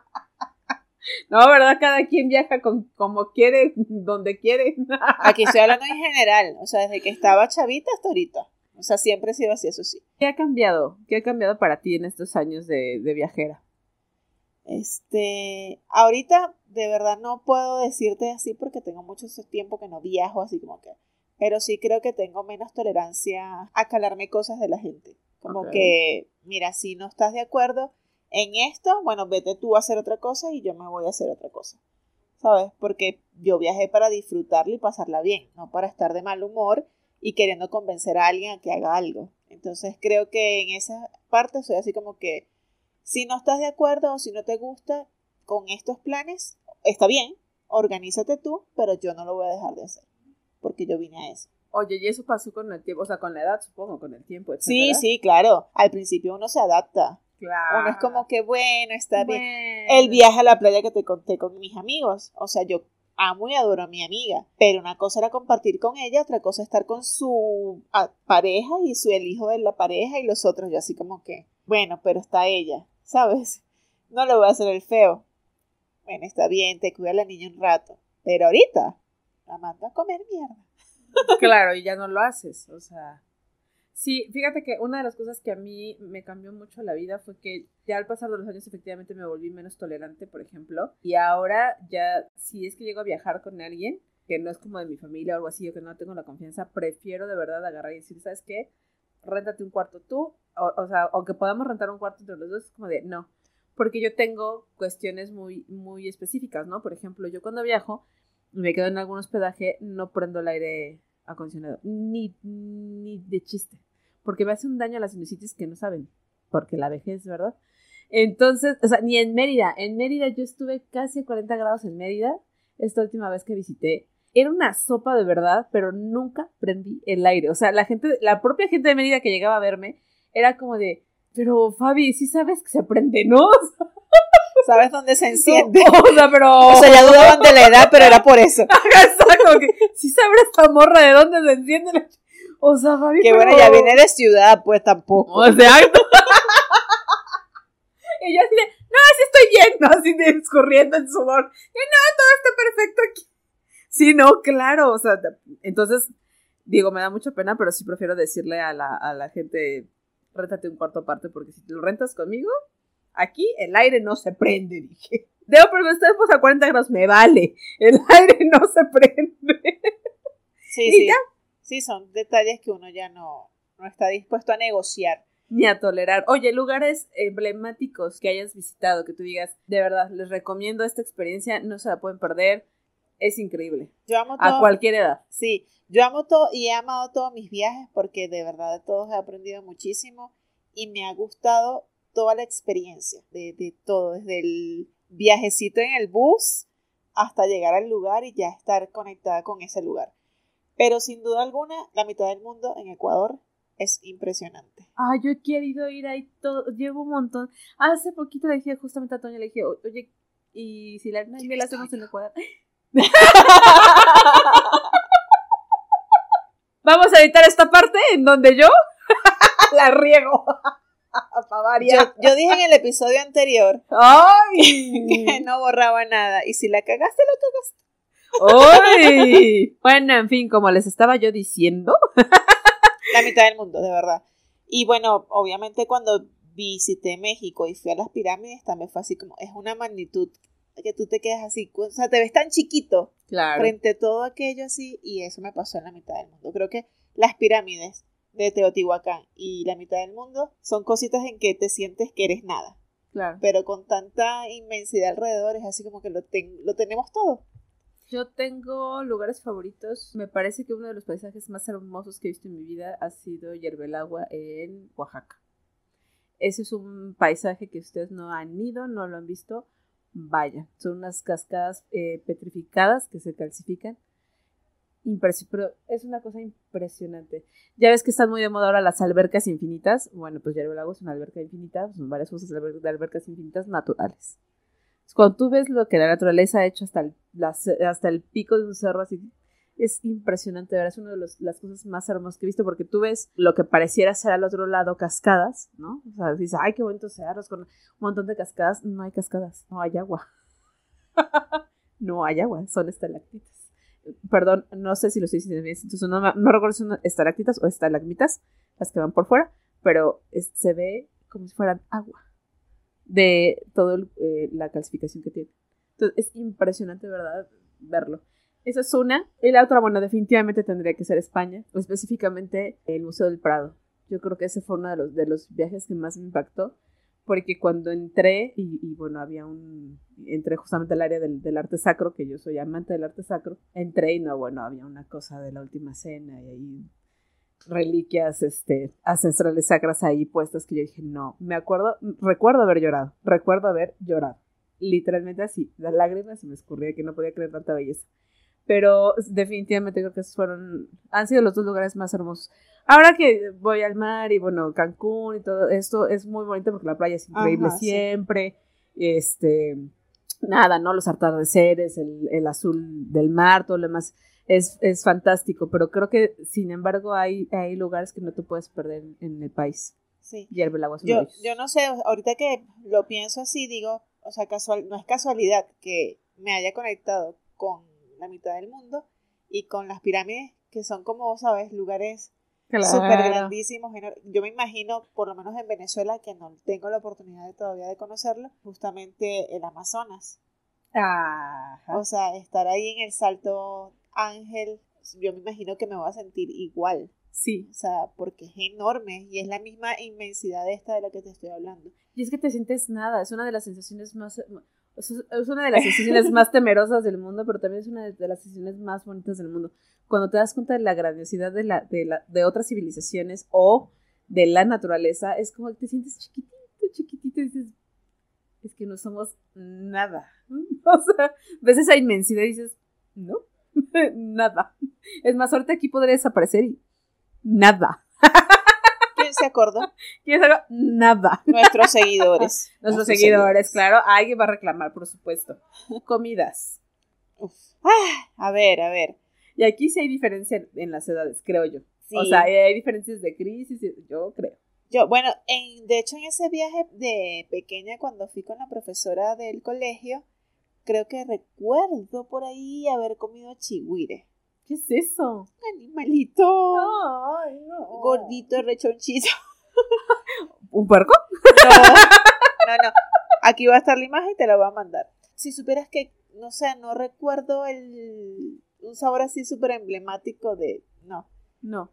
Speaker 2: No, ¿verdad? Cada quien viaja con, como quiere, donde quiere.
Speaker 3: Aquí estoy hablando en general, o sea, desde que estaba chavita hasta ahorita. O sea, siempre he sido así, eso sí.
Speaker 2: ¿Qué ha cambiado? ¿Qué ha cambiado para ti en estos años de, de viajera?
Speaker 3: Este, ahorita de verdad no puedo decirte así porque tengo mucho tiempo que no viajo, así como que, pero sí creo que tengo menos tolerancia a calarme cosas de la gente. Como que, mira, si no estás de acuerdo en esto, bueno, vete tú a hacer otra cosa y yo me voy a hacer otra cosa. ¿Sabes? Porque yo viajé para disfrutarla y pasarla bien, no para estar de mal humor y queriendo convencer a alguien a que haga algo. Entonces creo que en esa parte soy así como que si no estás de acuerdo o si no te gusta con estos planes, está bien, organízate tú, pero yo no lo voy a dejar de hacer, porque yo vine a eso.
Speaker 2: Oye, y eso pasó con el tiempo, o sea, con la edad, supongo, con el tiempo, etc.
Speaker 3: Sí, sí, claro. Al principio uno se adapta. Claro. Uno es como que, bueno, está bien. El viaje a la playa que te conté con mis amigos. O sea, yo amo y adoro a mi amiga. Pero una cosa era compartir con ella, otra cosa estar con su pareja y su el hijo de la pareja y los otros. Yo así como que, bueno, pero está ella. ¿Sabes? No le voy a hacer el feo. Bueno, está bien, te cuida la niña un rato. Pero ahorita la mando a comer mierda.
Speaker 2: Claro, y ya no lo haces, o sea. Sí, fíjate que una de las cosas que a mí me cambió mucho la vida fue que ya al pasar de los años efectivamente me volví menos tolerante, por ejemplo. Y ahora ya, si es que llego a viajar con alguien, que no es como de mi familia o algo así, o que no tengo la confianza, prefiero de verdad agarrar y decir, ¿sabes qué? Réntate un cuarto tú, o, o sea, aunque podamos rentar un cuarto entre los dos, es como de, no, porque yo tengo cuestiones muy, muy específicas, ¿no? Por ejemplo, yo cuando viajo me quedo en algún hospedaje, no prendo el aire acondicionado, ni, ni de chiste, porque me hace un daño a las sinusitis que no saben, porque la vejez, ¿verdad? Entonces, o sea, ni en Mérida, en Mérida yo estuve casi a 40 grados en Mérida, esta última vez que visité, era una sopa de verdad, pero nunca prendí el aire. O sea, la gente, la propia gente de Mérida que llegaba a verme, era como de, pero Fabi, sí sabes que se prende, ¿no?
Speaker 3: ¿Sabes dónde se enciende?
Speaker 2: o sea, pero...
Speaker 3: O sea, ya dudaban de la edad, pero era por eso.
Speaker 2: Exacto, que sí sabrá esta morra de dónde se enciende. O sea, Fabi,
Speaker 3: Que
Speaker 2: pero-
Speaker 3: bueno, ya viene de ciudad, pues tampoco.
Speaker 2: O sea, y yo así de, no, así estoy yendo, así de escurriendo el sudor. Y no, todo está perfecto aquí. Sí, no, claro, o sea, entonces, digo, me da mucha pena, pero sí prefiero decirle a la, a la gente, réntate un cuarto aparte, porque si te lo rentas conmigo, aquí el aire no se prende, dije. Debo, pero estamos a 40 grados, me vale, el aire no se prende.
Speaker 3: Sí,
Speaker 2: Y
Speaker 3: sí.
Speaker 2: ya.
Speaker 3: Sí, son detalles que uno ya no, no está dispuesto a negociar.
Speaker 2: ni a tolerar. Oye, lugares emblemáticos que hayas visitado, que tú digas, de verdad, les recomiendo esta experiencia, no se la pueden perder, es increíble.
Speaker 3: Yo amo
Speaker 2: A
Speaker 3: todo.
Speaker 2: cualquier edad.
Speaker 3: Sí, yo amo todo y he amado todos mis viajes porque de verdad de todos he aprendido muchísimo y me ha gustado toda la experiencia de, de todo, desde el viajecito en el bus hasta llegar al lugar y ya estar conectada con ese lugar. Pero sin duda alguna, la mitad del mundo en Ecuador es impresionante.
Speaker 2: Ah, yo he querido ir ahí todo, llevo un montón. Hace poquito le dije justamente a Toño, le dije, "O- oye, ¿y si la la hacemos en Ecuador? Vamos a editar esta parte en donde yo la riego.
Speaker 3: Yo, yo dije en el episodio anterior
Speaker 2: ¡Ay!
Speaker 3: que no borraba nada y si la cagaste, la cagaste.
Speaker 2: ¡Ay! Bueno, en fin, como les estaba yo diciendo.
Speaker 3: La mitad del mundo, de verdad. Y bueno, obviamente cuando visité México y fui a las pirámides, también fue así como, es una magnitud que tú te quedas así, o sea, te ves tan chiquito
Speaker 2: Claro.
Speaker 3: frente a todo aquello así y eso me pasó en la mitad del mundo. Creo que las pirámides de Teotihuacán y la mitad del mundo son cositas en que te sientes que eres nada,
Speaker 2: Claro.
Speaker 3: pero con tanta inmensidad alrededor es así como que lo, ten- lo tenemos todo.
Speaker 2: Yo tengo lugares favoritos. Me parece que uno de los paisajes más hermosos que he visto en mi vida ha sido Yerbelagua en Oaxaca. Ese es un paisaje que ustedes no han ido, no lo han visto. Vaya, son unas cascadas eh, petrificadas que se calcifican. Pero es una cosa impresionante. Ya ves que están muy de moda ahora las albercas infinitas. Bueno, pues Yerbelagua es una alberca infinita, son varias cosas de alber- de albercas infinitas naturales. Cuando tú ves lo que la naturaleza ha hecho hasta el, hasta el pico de un cerro, así, es impresionante, ¿verdad? Es una de los- las cosas más hermosas que he visto porque tú ves lo que pareciera ser al otro lado cascadas, ¿no? O sea, dices, ay, qué bonitos cerros con un montón de cascadas. No hay cascadas, no hay agua. no hay agua, son estalactitas. Perdón, no sé si lo estoy diciendo bien, entonces no, no recuerdo si son estalactitas o estalagmitas, las que van por fuera, pero se ve como si fueran agua de toda la calcificación que tiene. Entonces es impresionante, ¿verdad? Verlo. Esa es una. Y la otra, bueno, definitivamente tendría que ser España, específicamente el Museo del Prado. Yo creo que ese fue uno de los, de los viajes que más me impactó, porque cuando entré, y, y bueno, había un... Entré justamente al área del, del arte sacro, que yo soy amante del arte sacro, entré y no, bueno, había una cosa de la última cena y ahí reliquias este, ancestrales sacras ahí puestas que yo dije, no, me acuerdo, recuerdo haber llorado, recuerdo haber llorado, literalmente así, las lágrimas se me escurría que no podía creer tanta belleza. Pero definitivamente creo que esos fueron, han sido los dos lugares más hermosos. Ahora que voy al mar y bueno, Cancún y todo esto es muy bonito porque la playa es increíble
Speaker 3: Ajá, sí.
Speaker 2: siempre. Este, nada, ¿no? Los atardeceres, el, el azul del mar, todo lo demás es, es fantástico, pero creo que sin embargo hay, hay lugares que no te puedes perder en, el país.
Speaker 3: Sí.
Speaker 2: Y el de
Speaker 3: Yo, yo no sé, ahorita que lo pienso así, digo, o sea, casual, no es casualidad que me haya conectado con la mitad del mundo y con las pirámides, que son como, ¿sabes? Lugares súper grandísimos. Yo me imagino, por lo menos en Venezuela, que no tengo la oportunidad de, todavía de conocerlo, justamente el Amazonas.
Speaker 2: Ajá.
Speaker 3: O sea, estar ahí en el salto Ángel, yo me imagino que me voy a sentir igual.
Speaker 2: Sí.
Speaker 3: O sea, porque es enorme y es la misma inmensidad esta de la que te estoy hablando.
Speaker 2: Y es que te sientes nada, es una de las sensaciones más es una de las sensaciones más temerosas del mundo, pero también es una de las sensaciones más bonitas del mundo. Cuando te das cuenta de la grandiosidad de, la, de, la, de otras civilizaciones o de la naturaleza, es como que te sientes chiquitito, chiquitito y dices, es que no somos nada. O sea, ves esa inmensidad y dices, no, nada. Es más, ahorita aquí podría desaparecer y nada.
Speaker 3: ¿Quién se acordó?
Speaker 2: ¿Quién se acordó? Nada.
Speaker 3: Nuestros seguidores.
Speaker 2: Nuestros, seguidores, claro. Alguien va a reclamar, por supuesto. Comidas.
Speaker 3: Ah, a ver, a ver.
Speaker 2: Y aquí sí hay diferencia en las edades, creo yo. O sea, hay diferencias de crisis, yo creo.
Speaker 3: Yo, bueno, en, de hecho en ese viaje de pequeña cuando fui con la profesora del colegio, creo que recuerdo por ahí haber comido chihuire.
Speaker 2: ¿Qué es eso?
Speaker 3: Animalito.
Speaker 2: Ay, no.
Speaker 3: Gordito, rechonchito.
Speaker 2: ¿Un puerco?
Speaker 3: No, no, no. Aquí va a estar la imagen y te la voy a mandar. Si supieras que, no sé, no recuerdo el un sabor así súper emblemático de... No.
Speaker 2: No.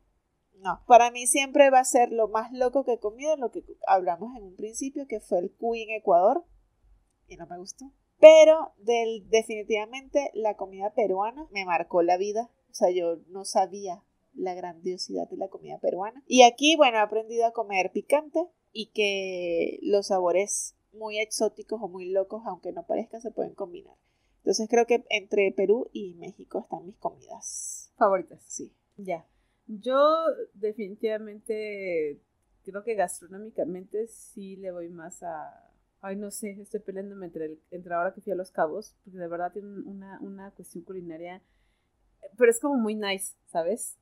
Speaker 3: No, para mí siempre va a ser lo más loco que he comido, lo que hablamos en un principio, que fue el cuy en Ecuador, y no me gustó. Pero del, definitivamente la comida peruana me marcó la vida, sea, yo no sabía la grandiosidad de la comida peruana. Y aquí, bueno, he aprendido a comer picante y que los sabores muy exóticos o muy locos, aunque no parezcan, se pueden combinar. Entonces creo que entre Perú y México están mis comidas
Speaker 2: favoritas.
Speaker 3: Sí.
Speaker 2: Ya. Yo definitivamente creo que gastronómicamente sí le voy más a... Ay, no sé, estoy peleándome entre, entre ahora que fui a Los Cabos, porque de verdad tiene una, una cuestión culinaria, pero es como muy nice, ¿sabes?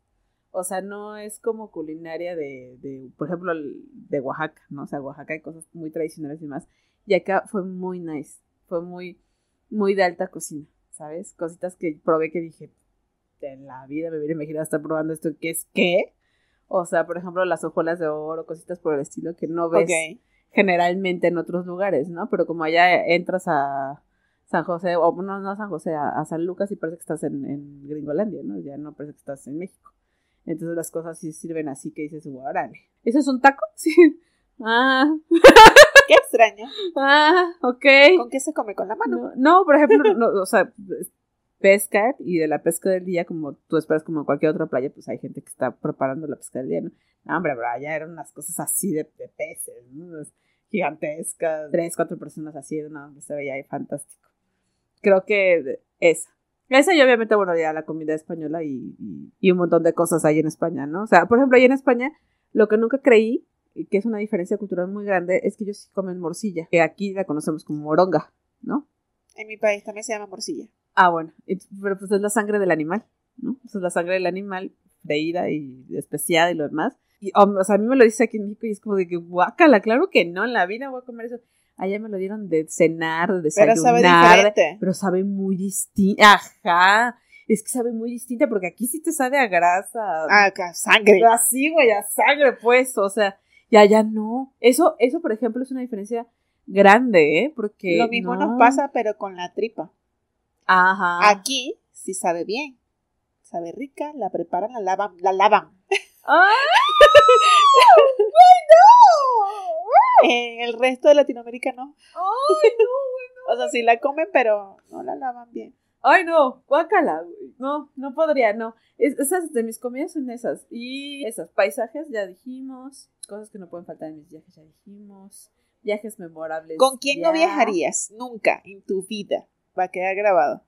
Speaker 2: O sea, no es como culinaria de, de, por ejemplo, de Oaxaca, ¿no? O sea, Oaxaca hay cosas muy tradicionales y más. Y acá fue muy nice, fue muy, muy de alta cocina, ¿sabes? Cositas que probé que dije, en la vida me hubiera imaginado estar probando esto, ¿qué es qué? O sea, por ejemplo, las hojuelas de oro, cositas por el estilo que no ves generalmente en otros lugares, ¿no? Pero como allá entras a San José, o no, no a San José, a, San Lucas y parece que estás en, en, Gringolandia, ¿no? Ya no parece que estás en México. Entonces las cosas sí sirven así que dices, órale. ¿Eso es un taco? Sí. Ah.
Speaker 3: Qué extraño.
Speaker 2: Ah, ok.
Speaker 3: ¿Con qué se come? ¿Con la mano?
Speaker 2: No, por ejemplo, no, o sea, pesca y de la pesca del día, como tú esperas como en cualquier otra playa, pues hay gente que está preparando la pesca del día, ¿no? No, hombre, bro, allá eran unas cosas así de, peces, ¿no? gigantescas, tres, cuatro personas así, no, se veía ahí fantástico. Creo que esa. Esa y obviamente, bueno, ya la comida española y, y, un montón de cosas hay en España, ¿no? O sea, por ejemplo, ahí en España, lo que nunca creí, que es una diferencia cultural muy grande, es que ellos sí comen morcilla, que aquí la conocemos como moronga, ¿no?
Speaker 3: En mi país también se llama morcilla.
Speaker 2: Ah, bueno, pero pues es la sangre del animal, ¿no? Pues es la sangre del animal freída y especiada y lo demás. Y, o sea, a mí me lo dice aquí en México y es como de que guácala, claro que no, en la vida voy a comer eso. Allá me lo dieron de cenar, de desayunar. Pero sabe diferente. Pero sabe muy distinta. Ajá. Es que sabe muy distinta porque aquí sí te sabe a grasa.
Speaker 3: Ah, a sangre.
Speaker 2: Así, güey, a sangre, pues. O sea, y allá no. Eso, eso, por ejemplo, es una diferencia grande, ¿eh? Porque.
Speaker 3: Lo mismo nos pasa, pero con la tripa.
Speaker 2: Ajá.
Speaker 3: Aquí sí sabe bien. Sabe rica, la preparan, la lavan, la lavan.
Speaker 2: ¡Ay!
Speaker 3: no! En el resto de Latinoamérica no.
Speaker 2: ¡Ay, no,
Speaker 3: O sea, sí la comen, pero no la lavan bien.
Speaker 2: Ay, no, guácala, No, no podría, no. esas de mis comidas son esas. Y esos paisajes ya dijimos. Cosas que no pueden faltar en mis viajes ya dijimos. Viajes memorables.
Speaker 3: ¿Con quién no viajarías nunca en tu vida? Va a quedar grabado.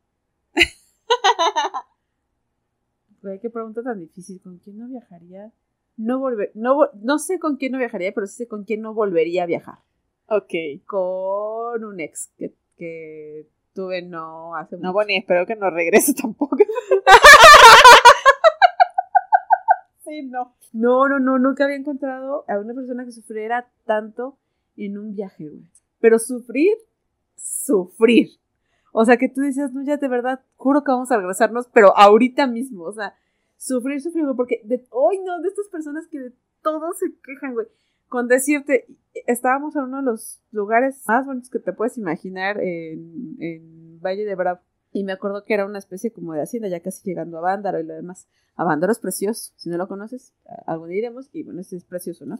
Speaker 2: qué pregunta tan difícil. ¿Con quién no viajaría? No volver, no, no sé con quién no viajaría, pero sí sé con quién no volvería a viajar.
Speaker 3: Ok.
Speaker 2: Con un ex que, que tuve no hace
Speaker 3: No, bueno, y espero que no regrese tampoco.
Speaker 2: sí, no. No, no, no, nunca había encontrado a una persona que sufriera tanto en un viaje, güey. Pero sufrir, sufrir. O sea, que tú decías, no, ya de verdad, juro que vamos a regresarnos, pero ahorita mismo, o sea, sufrir, sufrir, güey, porque de, hoy no, de estas personas que de todo se quejan, güey. Con decirte, estábamos en uno de los lugares más bonitos que te puedes imaginar en, en Valle de Bravo. Y me acuerdo que era una especie como de hacienda, ya casi llegando a Vándaro y lo demás. A Vándaro es precioso, si no lo conoces, algún día iremos, y bueno, este es precioso, ¿no?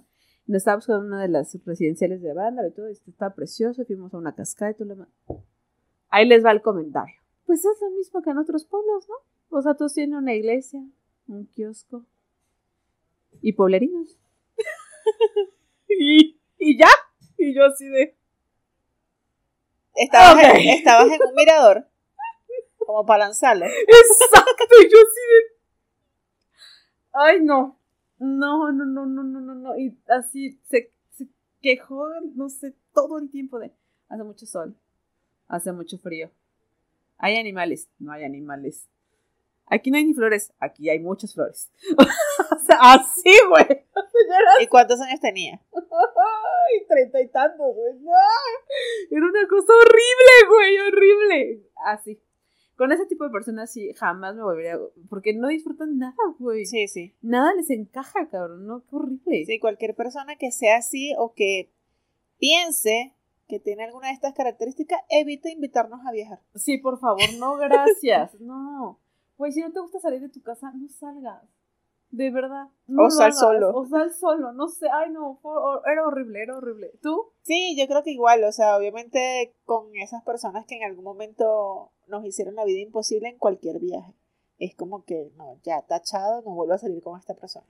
Speaker 2: Nos estábamos con una de las residenciales de Vándaro y todo, esto está precioso, fuimos a una cascada y todo lo demás. Ahí les va el comentario. Pues es lo mismo que en otros pueblos, ¿no? O sea, todos tienen una iglesia, un kiosco y pueblerinos. y, y ya. Y yo así de.
Speaker 3: Estabas, en, estabas en un mirador. Como para lanzarlo.
Speaker 2: Exacto. Y yo así de. Ay, no. No, no, no, no, no, no, no. Y así se, se quejó, no sé, todo el tiempo de. Hace mucho sol. Hace mucho frío. Hay animales. No hay animales. Aquí no hay ni flores, aquí hay muchas flores. o sea, así, güey.
Speaker 3: ¿Y cuántos años tenía?
Speaker 2: Ay, treinta y tantos, güey. Era una cosa horrible, güey, horrible. Así. Con ese tipo de personas sí, jamás me volvería. Porque no disfrutan nada, güey.
Speaker 3: Sí, sí.
Speaker 2: Nada les encaja, cabrón, ¿no? Qué horrible.
Speaker 3: Sí, cualquier persona que sea así o que piense que tiene alguna de estas características, evita invitarnos a viajar.
Speaker 2: Sí, por favor, no, gracias. no. Pues si no te gusta salir de tu casa, no salgas. De verdad.
Speaker 3: o sal solo.
Speaker 2: O sal solo, no sé. Ay, no, era horrible, era horrible. ¿Tú?
Speaker 3: Sí, yo creo que igual, o sea, obviamente con esas personas que en algún momento nos hicieron la vida imposible en cualquier viaje. Es como que, no, ya tachado, no vuelvo a salir con esta persona.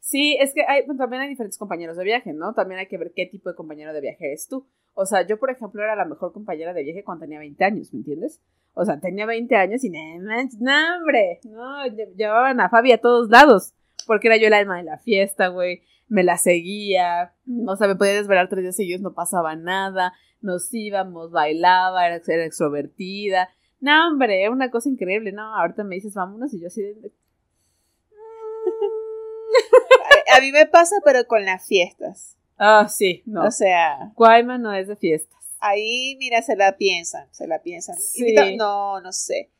Speaker 2: Sí, es que hay, también hay diferentes compañeros de viaje, ¿no? También hay que ver qué tipo de compañero de viaje eres tú. O sea, yo, por ejemplo, era la mejor compañera de viaje cuando tenía 20 años, ¿me entiendes? O sea, tenía 20 años y no, hombre, no, llevaban a Fabi a todos lados, porque era yo el alma de la fiesta, güey, me la seguía, o sea, me podía desvelar tres días seguidos, no pasaba nada, nos íbamos, bailaba, era, era extrovertida, no, hombre, una cosa increíble, no, ahorita me dices vámonos y yo así de,
Speaker 3: a mí me pasa, pero con las fiestas.
Speaker 2: Ah, sí, no.
Speaker 3: O sea.
Speaker 2: Guayma no es de fiestas.
Speaker 3: Ahí, mira, se la piensan, se la piensan. No, no sé.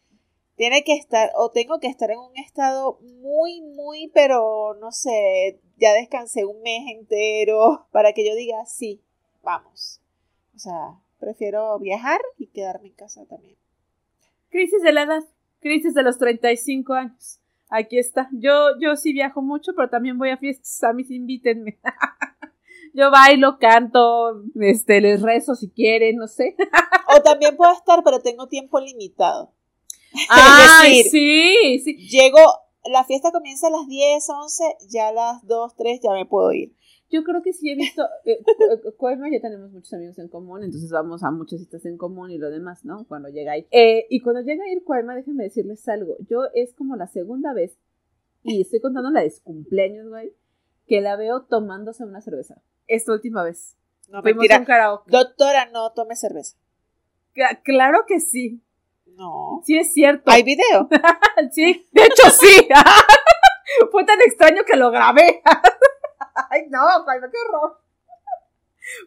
Speaker 3: Tiene que estar, o tengo que estar en un estado muy, muy, pero no sé, ya descansé un mes entero para que yo diga, sí, vamos. O sea, prefiero viajar y quedarme en casa también.
Speaker 2: Crisis de la edad, crisis de los 35 años aquí está. Yo, yo sí viajo mucho, pero también voy a fiestas, a mí sí invítenme. yo bailo, canto, este, les rezo si quieren, no sé.
Speaker 3: o también puedo estar, pero tengo tiempo limitado.
Speaker 2: Ah, sí, sí.
Speaker 3: Llego, la fiesta comienza a las 10, 11, ya a las 2, 3 ya me puedo ir.
Speaker 2: Yo creo que sí he visto, eh, Coima ya tenemos muchos amigos en común, entonces vamos a muchas citas en común y lo demás, ¿no? Cuando llega ahí. Eh, y cuando llega a ir Coima, déjenme decirles algo, yo es como la segunda vez, y estoy contando la de cumpleaños, güey, que la veo tomándose una cerveza. Esta última vez.
Speaker 3: No, Fuimos mentira. karaoke. Doctora, no tome cerveza.
Speaker 2: claro que sí.
Speaker 3: No.
Speaker 2: Sí, es cierto.
Speaker 3: ¿Hay video?
Speaker 2: sí, de hecho sí. Fue tan extraño que lo grabé. Ay, no, Jaime, qué horror.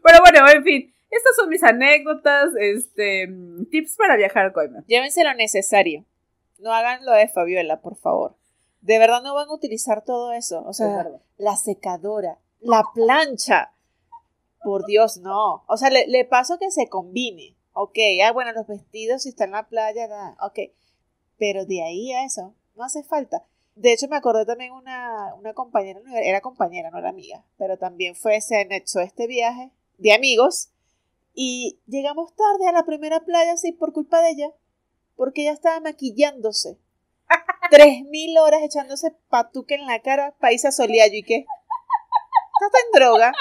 Speaker 2: Pero bueno, en fin, estas son mis anécdotas, este, tips para viajar a Coima.
Speaker 3: Llévense lo necesario. No hagan lo de Fabiola, por favor. De verdad no van a utilizar todo eso. O sea, la secadora, la plancha. Por Dios, no. O sea, le, paso que se combine. Ok, ah, bueno, los vestidos si está en la playa, nada. ok. Pero de ahí a eso, no hace falta. De hecho, me acordé también una, una compañera, era compañera, no era amiga, pero también fue, se anexó este viaje de amigos y llegamos tarde a la primera playa, sí, por culpa de ella, porque ella estaba maquillándose. Tres mil horas echándose patuque en la cara, paisa soleado y qué. Está en droga.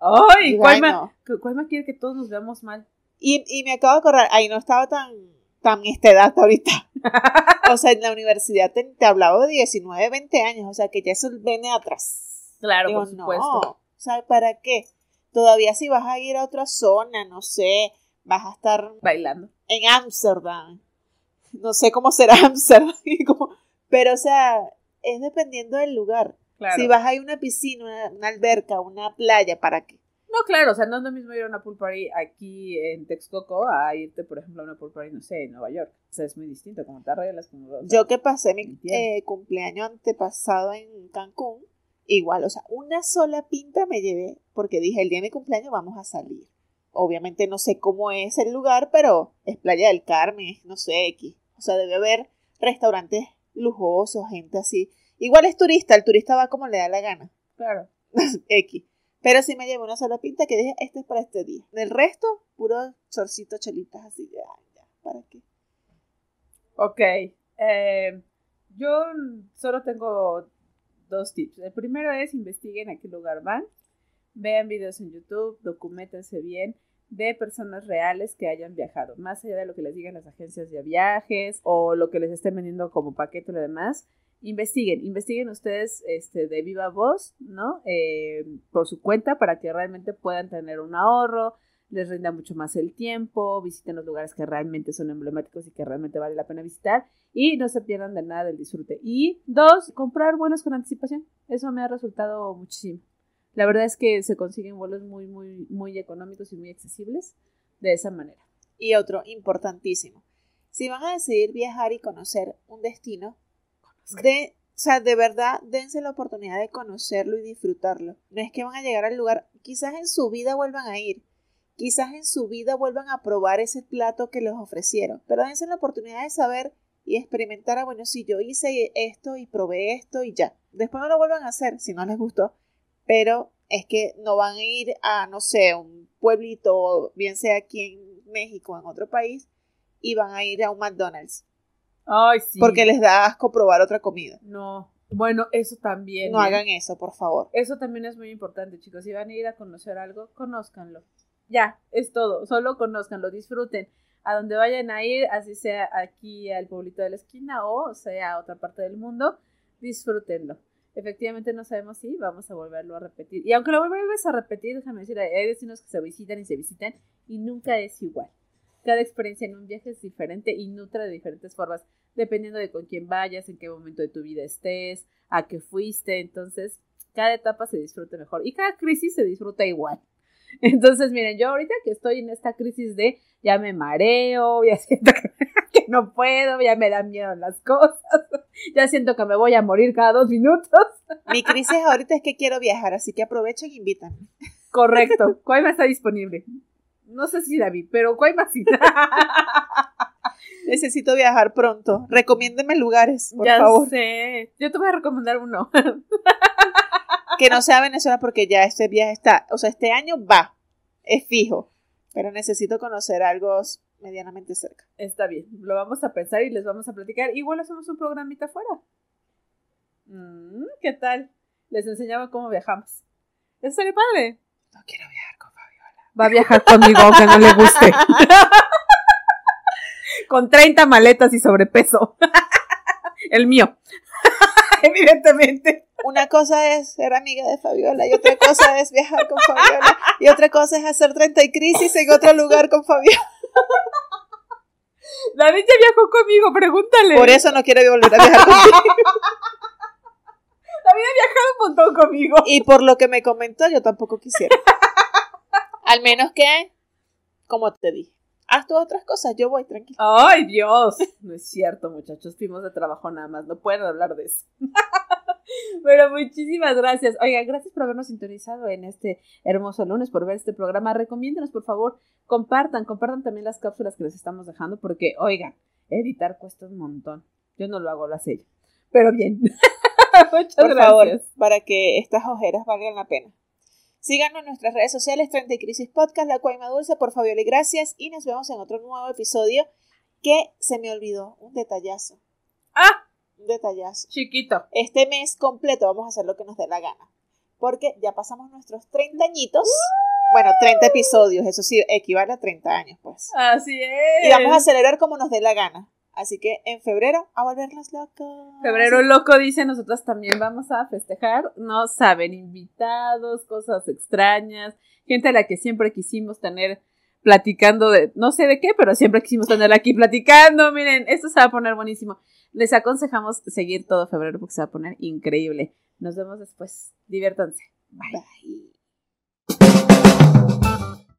Speaker 2: Ay, ¿cuál, más, quiere que todos nos veamos mal?
Speaker 3: Y, y me acabo de acordar, ahí no estaba tan tan esta edad ahorita. o sea, en la universidad te, hablaba de 19, 20 años, o sea, que ya eso viene atrás.
Speaker 2: Claro, por supuesto. No, o
Speaker 3: sea, ¿para qué? Todavía si vas a ir a otra zona, no sé, vas a estar
Speaker 2: bailando
Speaker 3: en Ámsterdam. No sé cómo será Ámsterdam, pero o sea, es dependiendo del lugar. Si vas a ir a una piscina, una alberca, una playa, ¿para qué?
Speaker 2: No, claro, o sea, no es lo mismo ir a una pool party aquí en Texcoco a irte, por ejemplo, a una pool party, no sé, en Nueva York. O sea, es muy distinto, como te arreglas como...
Speaker 3: Yo que pasé mi eh, cumpleaños antepasado en Cancún, igual, o sea, una sola pinta me llevé porque dije, el día de mi cumpleaños vamos a salir. obviamente no sé cómo es el lugar, pero es Playa del Carmen, no sé, X. O sea, debe haber restaurantes lujosos, gente así. Igual es turista, el turista va como le da la gana.
Speaker 2: Claro.
Speaker 3: X. Pero sí me llevo una sola pinta que dije, este es para este día. Del resto, puro chorcito, chelitas así. Ya, ya, ¿para qué?
Speaker 2: Ok. Eh, yo solo tengo dos tips. El primero es investiguen a qué lugar van. Vean videos en YouTube, documentense bien de personas reales que hayan viajado, más allá de lo que les digan las agencias de viajes o lo que les estén vendiendo como paquete o lo demás investiguen, investiguen ustedes este, de viva voz, ¿no? Eh, por su cuenta para que realmente puedan tener un ahorro, les rinda mucho más el tiempo, visiten los lugares que realmente son emblemáticos y que realmente vale la pena visitar y no se pierdan de nada del disfrute. Y dos, comprar vuelos con anticipación. Eso me ha resultado muchísimo. La verdad es que se consiguen vuelos muy, muy, muy económicos y muy accesibles de esa manera.
Speaker 3: Y otro importantísimo. Si van a decidir viajar y conocer un destino, de, o sea, de verdad, dense la oportunidad de conocerlo y disfrutarlo. No es que van a llegar al lugar, quizás en su vida vuelvan a ir, quizás en su vida vuelvan a probar ese plato que les ofrecieron, pero dense la oportunidad de saber y experimentar, ah, bueno, si yo hice esto y probé esto y ya. Después no lo vuelvan a hacer si no les gustó, pero es que no van a ir a, no sé, un pueblito, bien sea aquí en México o en otro país, y van a ir a un McDonald's
Speaker 2: Ay, sí.
Speaker 3: Porque les da asco probar otra comida.
Speaker 2: No. Bueno, eso también.
Speaker 3: No ¿eh? hagan eso, por favor.
Speaker 2: Eso también es muy importante, chicos. Si van a ir a conocer algo, conózcanlo. Ya, es todo. Solo conózcanlo, disfruten. A donde vayan a ir, así sea aquí al pueblito de la esquina o sea a otra parte del mundo, disfrútenlo. Efectivamente no sabemos si vamos a volverlo a repetir. Y aunque lo vuelves a repetir, déjame decir, hay destinos que se visitan y se visitan y nunca es igual. Cada experiencia en un viaje es diferente y nutre de diferentes formas dependiendo de con quién vayas, en qué momento de tu vida estés, a qué fuiste. Entonces, cada etapa se disfruta mejor y cada crisis se disfruta igual. Entonces, miren, yo ahorita que estoy en esta crisis de ya me mareo, ya siento que, no puedo, ya me dan miedo las cosas, ya siento que me voy a morir cada dos minutos.
Speaker 3: Mi crisis ahorita es que quiero viajar, así que aprovechen y invítanme.
Speaker 2: Correcto, Coima está disponible. No sé si David, pero Coima sí.
Speaker 3: Necesito viajar pronto. Recomiéndeme lugares, por
Speaker 2: ya
Speaker 3: favor.
Speaker 2: sé. Yo te voy a recomendar uno.
Speaker 3: que no sea Venezuela porque ya este viaje está, o sea, este año va, es fijo, pero necesito conocer algo medianamente cerca.
Speaker 2: Está bien, lo vamos a pensar y les vamos a platicar. Igual hacemos un programita afuera. Mm, ¿Qué tal? Les enseñaba cómo viajamos. Eso sería padre.
Speaker 3: No quiero viajar con Fabiola.
Speaker 2: Va a viajar conmigo aunque no le guste. con 30 maletas y sobrepeso. El mío. Evidentemente.
Speaker 3: Una cosa es ser amiga de Fabiola y otra cosa es viajar con Fabiola y otra cosa es hacer 30 y crisis en otro lugar con Fabiola.
Speaker 2: David ya viajó conmigo, pregúntale.
Speaker 3: Por eso no quiere volver a viajar conmigo.
Speaker 2: David ha viajado un montón conmigo.
Speaker 3: Y por lo que me comentó, yo tampoco quisiera. Al menos que, como te dije, haz tú otras cosas, yo voy tranquilo.
Speaker 2: Ay, Dios. No es cierto, muchachos, fuimos de trabajo nada más, no pueden hablar de eso. Pero muchísimas gracias. Oiga, gracias por habernos sintonizado en este hermoso lunes, por ver este programa. Recomiéndenos, por favor, compartan, compartan también las cápsulas que les estamos dejando, porque, oigan, editar cuesta un montón. Yo no lo hago, lo hace ella. Pero bien.
Speaker 3: Muchas por favor, para que estas ojeras valgan la pena. Síganos en nuestras redes sociales, 30 Crisis Podcast, La Cuaima Dulce, por Fabiola y gracias. Y nos vemos en otro nuevo episodio que se me olvidó, un detallazo.
Speaker 2: ¡Ah!
Speaker 3: Un detallazo.
Speaker 2: Chiquito.
Speaker 3: Este mes completo vamos a hacer lo que nos dé la gana. Porque ya pasamos nuestros 30 añitos. Bueno, 30 episodios, eso sí, equivale a 30 años, pues.
Speaker 2: Así es.
Speaker 3: Y vamos a celebrar como nos dé la gana. Así que en febrero a volvernos locos.
Speaker 2: Febrero loco dice, nosotros también vamos a festejar. No saben, invitados, cosas extrañas, gente a la que siempre quisimos tener platicando de, no sé de qué, pero siempre quisimos tener aquí platicando. Miren, esto se va a poner buenísimo. Les aconsejamos seguir todo febrero porque se va a poner increíble. Nos vemos después. Diviértanse.
Speaker 3: Bye.